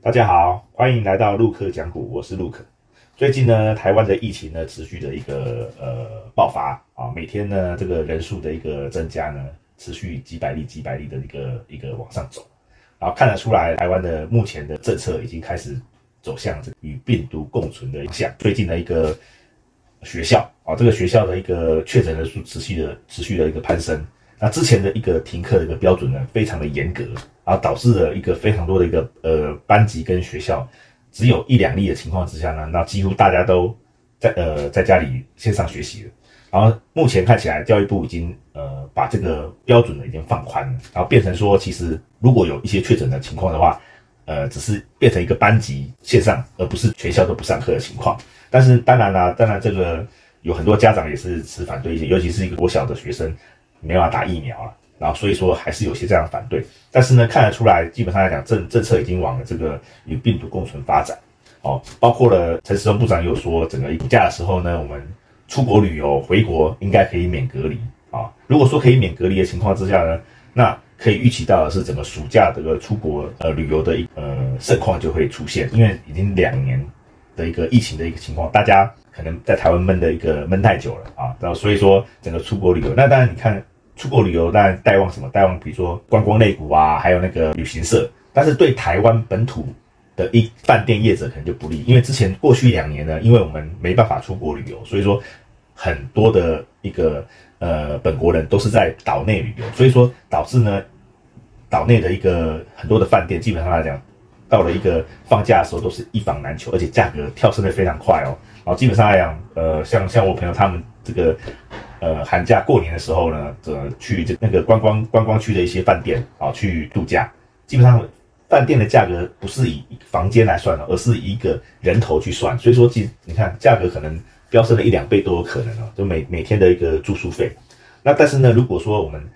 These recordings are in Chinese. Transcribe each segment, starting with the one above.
大家好，欢迎来到陆克讲股，我是陆克。最近呢，台湾的疫情呢持续的一个呃爆发啊，每天呢这个人数的一个增加呢，持续几百例几百例的一个一个往上走，然后看得出来，台湾的目前的政策已经开始走向这与病毒共存的向。最近的一个学校啊，这个学校的一个确诊人数持续的持续的一个攀升。那之前的一个停课的一个标准呢，非常的严格，然后导致了一个非常多的一个呃班级跟学校只有一两例的情况之下呢，那几乎大家都在呃在家里线上学习了。然后目前看起来，教育部已经呃把这个标准呢已经放宽了，然后变成说，其实如果有一些确诊的情况的话，呃，只是变成一个班级线上，而不是全校都不上课的情况。但是当然啦，当然这个有很多家长也是持反对意见，尤其是一个国小的学生。没办法打疫苗了，然后所以说还是有些这样反对，但是呢，看得出来，基本上来讲，政政策已经往了这个与病毒共存发展，哦，包括了陈时中部长有说，整个暑假的时候呢，我们出国旅游回国应该可以免隔离啊。如果说可以免隔离的情况之下呢，那可以预期到的是，整个暑假这个出国呃旅游的一呃盛况就会出现，因为已经两年的一个疫情的一个情况，大家可能在台湾闷的一个闷太久了啊，然后所以说整个出国旅游，那当然你看。出国旅游当然带旺什么？带旺比如说观光类股啊，还有那个旅行社。但是对台湾本土的一饭店业者可能就不利，因为之前过去两年呢，因为我们没办法出国旅游，所以说很多的一个呃本国人都是在岛内旅游，所以说导致呢岛内的一个很多的饭店基本上来讲，到了一个放假的时候都是一房难求，而且价格跳升的非常快哦。然后基本上来讲，呃，像像我朋友他们这个。呃，寒假过年的时候呢，呃，去这那个观光观光区的一些饭店啊，去度假，基本上饭店的价格不是以房间来算的，而是以一个人头去算，所以说，其实你看价格可能飙升了一两倍都有可能哦，就每每天的一个住宿费。那但是呢，如果说我们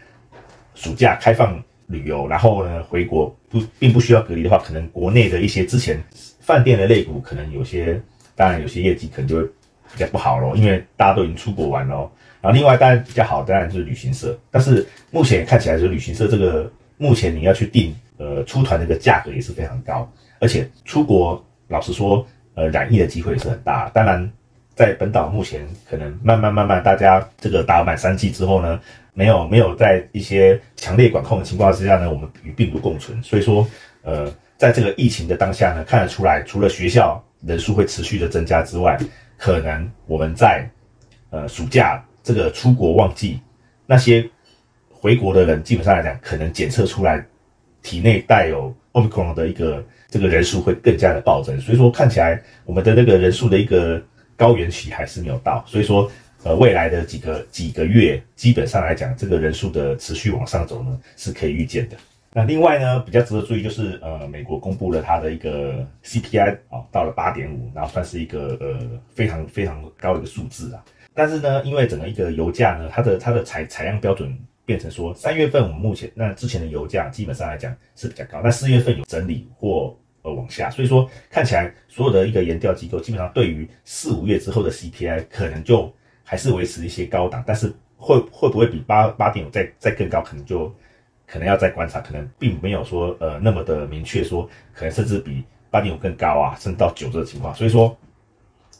暑假开放旅游，然后呢回国不并不需要隔离的话，可能国内的一些之前饭店的类股可能有些，当然有些业绩可能就会比较不好咯，因为大家都已经出国玩咯。然后另外当然比较好，当然就是旅行社。但是目前看起来，就是旅行社这个目前你要去订，呃，出团这个价格也是非常高，而且出国老实说，呃，染疫的机会也是很大。当然，在本岛目前可能慢慢慢慢，大家这个打满三剂之后呢，没有没有在一些强烈管控的情况之下呢，我们与病毒共存。所以说，呃，在这个疫情的当下呢，看得出来，除了学校人数会持续的增加之外，可能我们在呃暑假。这个出国旺季，那些回国的人，基本上来讲，可能检测出来体内带有 omicron 的一个这个人数会更加的暴增，所以说看起来我们的那个人数的一个高原期还是没有到，所以说呃未来的几个几个月，基本上来讲，这个人数的持续往上走呢是可以预见的。那另外呢，比较值得注意就是呃美国公布了它的一个 CPI 啊，到了八点五，然后算是一个呃非常非常高的一个数字啊。但是呢，因为整个一个油价呢，它的它的采采样标准变成说，三月份我们目前那之前的油价基本上来讲是比较高，那四月份有整理或呃往下，所以说看起来所有的一个研调机构基本上对于四五月之后的 CPI 可能就还是维持一些高档，但是会会不会比八八点五再再更高，可能就可能要再观察，可能并没有说呃那么的明确说，可能甚至比八点五更高啊，甚至到九这个情况，所以说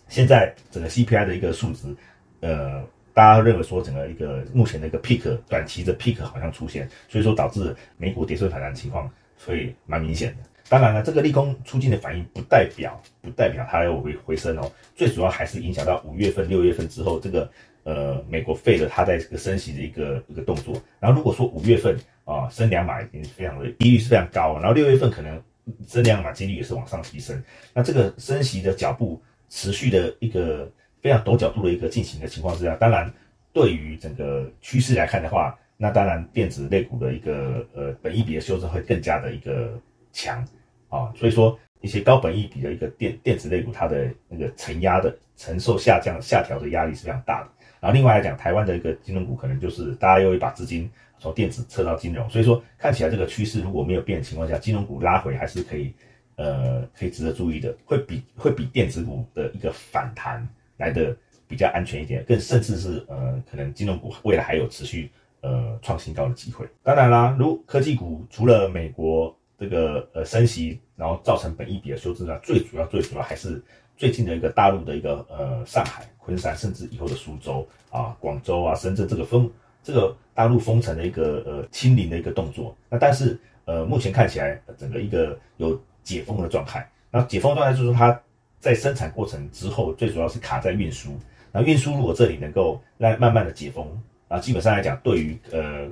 现在整个 CPI 的一个数值。呃，大家认为说整个一个目前的一个 peak 短期的 peak 好像出现，所以说导致美股跌升反弹情况会蛮明显的。当然了，这个利空出尽的反应不代表不代表它要回回升哦，最主要还是影响到五月份、六月份之后这个呃美国费了它在这个升息的一个一个动作。然后如果说五月份啊升两码已经非常的几率是非常高，然后六月份可能升两码几率也是往上提升，那这个升息的脚步持续的一个。非常陡角度的一个进行的情况之下，当然对于整个趋势来看的话，那当然电子类股的一个呃本益比的修正会更加的一个强啊，所以说一些高本益比的一个电电子类股，它的那个承压的承受下降下调的压力是非常大的。然后另外来讲，台湾的一个金融股可能就是大家又会把资金从电子撤到金融，所以说看起来这个趋势如果没有变的情况下，金融股拉回还是可以呃可以值得注意的，会比会比电子股的一个反弹。来的比较安全一点，更甚至是呃可能金融股未来还有持续呃创新高的机会。当然啦，如科技股除了美国这个呃升息，然后造成本一比的修正呢，最主要最主要还是最近的一个大陆的一个呃上海、昆山，甚至以后的苏州啊、广州啊、深圳这个封这个大陆封城的一个呃清零的一个动作。那但是呃目前看起来整个一个有解封的状态。那解封状态就是它在生产过程之后，最主要是卡在运输。那运输如果这里能够让慢慢的解封，啊，基本上来讲，对于呃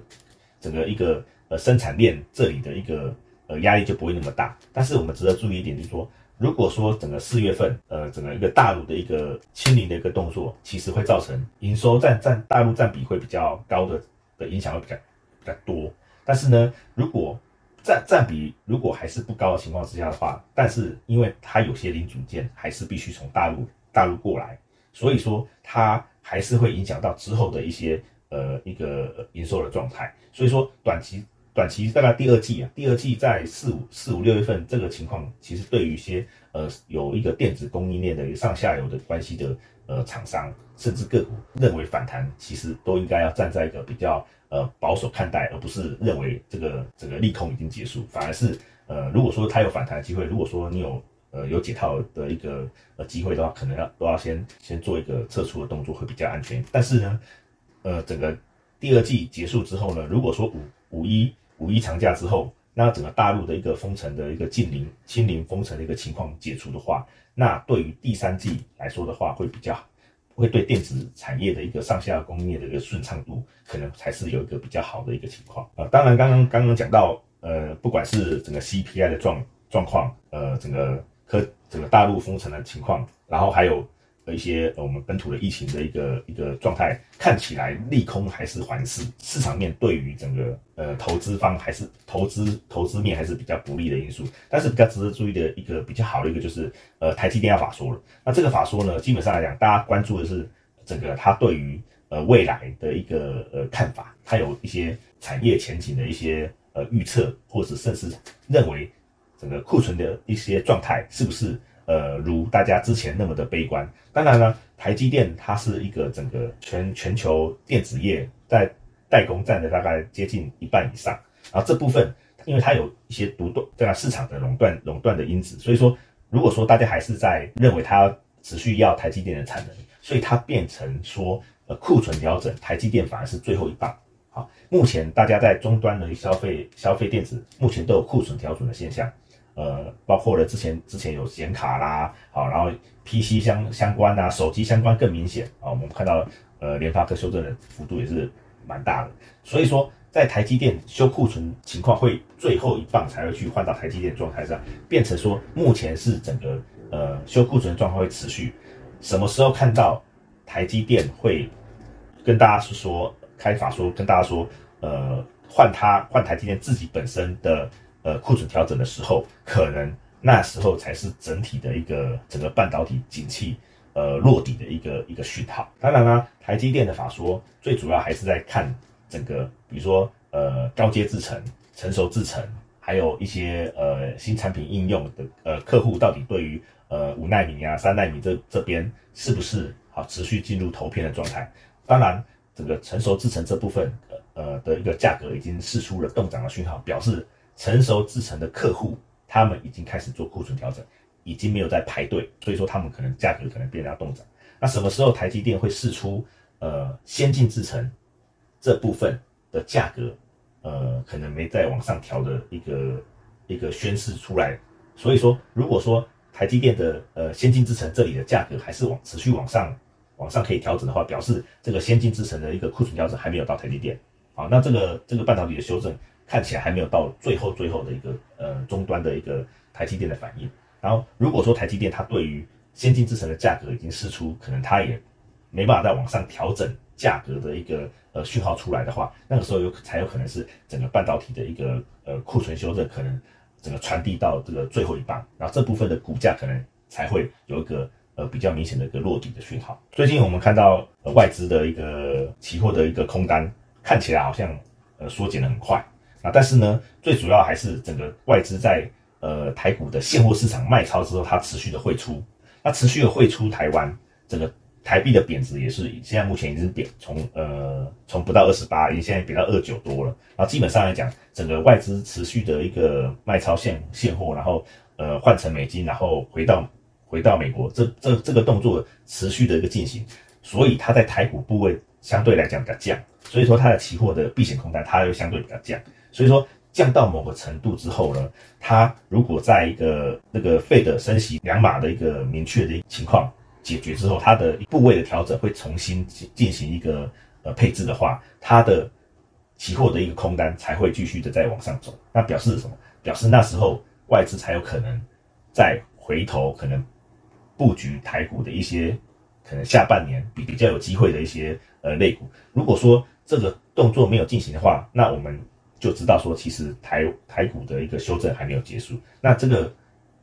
整个一个呃生产链这里的一个呃压力就不会那么大。但是我们值得注意一点，就是说，如果说整个四月份呃整个一个大陆的一个清零的一个动作，其实会造成营收占占大陆占比会比较高的的影响会比较比较多。但是呢，如果占占比如果还是不高的情况之下的话，但是因为它有些零组件还是必须从大陆大陆过来，所以说它还是会影响到之后的一些呃一个营收的状态。所以说短期短期大概第二季啊，第二季在四五四五六月份这个情况，其实对于一些呃有一个电子供应链的上下游的关系的呃厂商，甚至个股认为反弹，其实都应该要站在一个比较。呃，保守看待，而不是认为这个这个利空已经结束，反而是呃，如果说它有反弹机会，如果说你有呃有解套的一个呃机会的话，可能要都要先先做一个撤出的动作会比较安全。但是呢，呃，整个第二季结束之后呢，如果说五五一五一长假之后，那整个大陆的一个封城的一个近零清零封城的一个情况解除的话，那对于第三季来说的话会比较。会对电子产业的一个上下工业的一个顺畅度，可能才是有一个比较好的一个情况啊。当然，刚刚刚刚讲到，呃，不管是整个 CPI 的状状况，呃，整个科整个大陆封城的情况，然后还有。的一些我们本土的疫情的一个一个状态，看起来利空还是环视，市场面对于整个呃投资方还是投资投资面还是比较不利的因素。但是比较值得注意的一个比较好的一个就是呃台积电要法说了。那这个法说呢，基本上来讲，大家关注的是整个它对于呃未来的一个呃看法，它有一些产业前景的一些呃预测，或者甚至认为整个库存的一些状态是不是？呃，如大家之前那么的悲观。当然呢，台积电它是一个整个全全球电子业在代工占的大概接近一半以上。然后这部分，因为它有一些独断这样市场的垄断垄断的因子，所以说，如果说大家还是在认为它持续要台积电的产能，所以它变成说，呃，库存调整，台积电反而是最后一棒。好，目前大家在终端的消费消费电子，目前都有库存调整的现象。呃，包括了之前之前有显卡啦，好，然后 PC 相相关啊，手机相关更明显啊。我们看到呃，联发科修正的幅度也是蛮大的，所以说在台积电修库存情况会最后一棒才会去换到台积电状态上，变成说目前是整个呃修库存状况会持续，什么时候看到台积电会跟大家是说开法说跟大家说呃换它换台积电自己本身的。呃，库存调整的时候，可能那时候才是整体的一个整个半导体景气呃落底的一个一个讯号。当然啦，台积电的法说最主要还是在看整个，比如说呃高阶制程、成熟制程，还有一些呃新产品应用的呃客户到底对于呃五纳米啊、三纳米这这边是不是好持续进入投片的状态？当然，整个成熟制程这部分呃的一个价格已经释出了动涨的讯号，表示。成熟制成的客户，他们已经开始做库存调整，已经没有在排队，所以说他们可能价格可能变得要动涨。那什么时候台积电会试出呃先进制程这部分的价格，呃可能没再往上调的一个一个宣示出来。所以说，如果说台积电的呃先进制程这里的价格还是往持续往上往上可以调整的话，表示这个先进制程的一个库存调整还没有到台积电。好，那这个这个半导体的修正。看起来还没有到最后最后的一个呃终端的一个台积电的反应。然后如果说台积电它对于先进制程的价格已经释出，可能它也没办法再往上调整价格的一个呃讯号出来的话，那个时候有才有可能是整个半导体的一个呃库存修正可能整个传递到这个最后一棒，然后这部分的股价可能才会有一个呃比较明显的一个落底的讯号。最近我们看到呃外资的一个期货的一个空单看起来好像呃缩减的很快。啊，但是呢，最主要还是整个外资在呃台股的现货市场卖超之后，它持续的汇出，那持续的汇出台湾，整个台币的贬值也是现在目前已经贬从呃从不到二十八，已经现在贬到二九多了。然后基本上来讲，整个外资持续的一个卖超现现货，然后呃换成美金，然后回到回到美国，这这这个动作持续的一个进行，所以它在台股部位相对来讲比较降，所以说它的期货的避险空单它又相对比较降，所以说降到某个程度之后呢，它如果在一个那个费的升息两码的一个明确的情况。解决之后，它的部位的调整会重新进行一个呃配置的话，它的期货的一个空单才会继续的再往上走。那表示什么？表示那时候外资才有可能再回头，可能布局台股的一些可能下半年比比较有机会的一些呃类股。如果说这个动作没有进行的话，那我们就知道说，其实台台股的一个修正还没有结束。那这个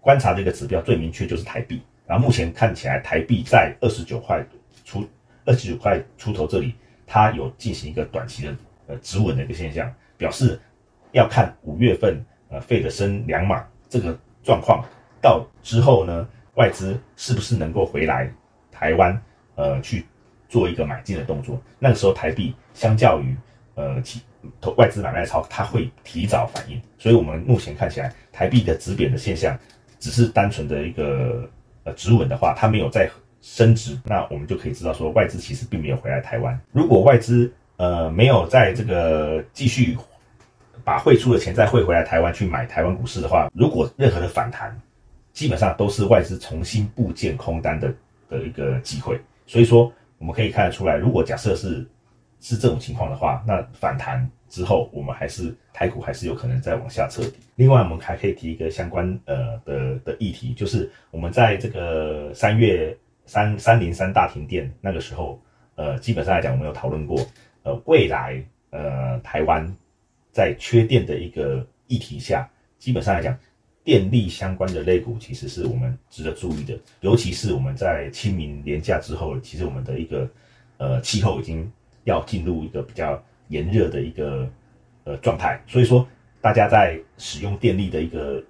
观察的一个指标最明确就是台币。然后目前看起来，台币在二十九块出，二十九块出头这里，它有进行一个短期的呃止稳的一个现象，表示要看五月份呃费的升两码这个状况到之后呢，外资是不是能够回来台湾呃去做一个买进的动作？那个时候台币相较于呃其投外资买卖超，它会提早反应，所以我们目前看起来台币的止贬的现象，只是单纯的一个。呃，止稳的话，它没有再升值，那我们就可以知道说，外资其实并没有回来台湾。如果外资呃没有在这个继续把汇出的钱再汇回来台湾去买台湾股市的话，如果任何的反弹，基本上都是外资重新布建空单的的一个机会。所以说，我们可以看得出来，如果假设是是这种情况的话，那反弹。之后，我们还是台股还是有可能再往下彻底。另外，我们还可以提一个相关呃的的议题，就是我们在这个三月三三零三大停电那个时候，呃，基本上来讲，我们有讨论过，呃，未来呃台湾在缺电的一个议题下，基本上来讲，电力相关的类股其实是我们值得注意的，尤其是我们在清明年假之后，其实我们的一个呃气候已经要进入一个比较。炎热的一个呃状态，所以说大家在使用电力的一个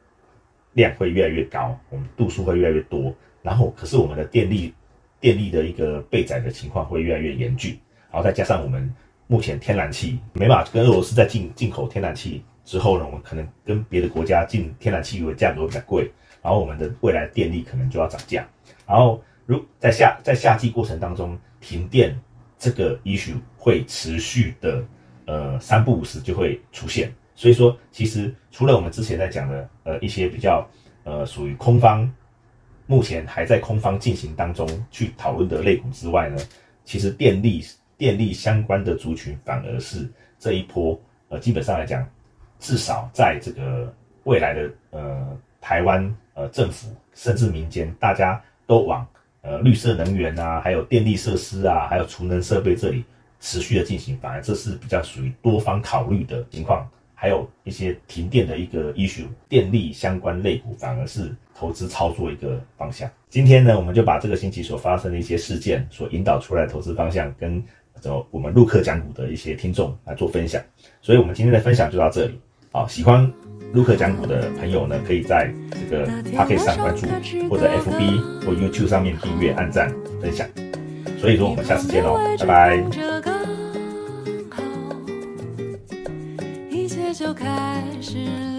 量会越来越高，我们度数会越来越多，然后可是我们的电力电力的一个备载的情况会越来越严峻，然后再加上我们目前天然气没办法跟俄罗斯在进进口天然气之后呢，我们可能跟别的国家进天然气的价格会比较贵，然后我们的未来电力可能就要涨价，然后如在夏在夏季过程当中停电。这个 issue 会持续的，呃，三不五时就会出现。所以说，其实除了我们之前在讲的，呃，一些比较，呃，属于空方，目前还在空方进行当中去讨论的类股之外呢，其实电力、电力相关的族群反而是这一波，呃，基本上来讲，至少在这个未来的，呃，台湾，呃，政府甚至民间，大家都往。呃，绿色能源啊，还有电力设施啊，还有储能设备这里持续的进行，反而这是比较属于多方考虑的情况。还有一些停电的一个 issue，电力相关类股反而是投资操作一个方向。今天呢，我们就把这个星期所发生的一些事件所引导出来投资方向，跟走我们陆客讲股的一些听众来做分享。所以，我们今天的分享就到这里。好，喜欢。卢克讲股的朋友呢，可以在这个 p o c k e 上关注，或者 FB 或 YouTube 上面订阅、按赞、分享。所以说，我们下次见喽，拜拜。一切就开始了。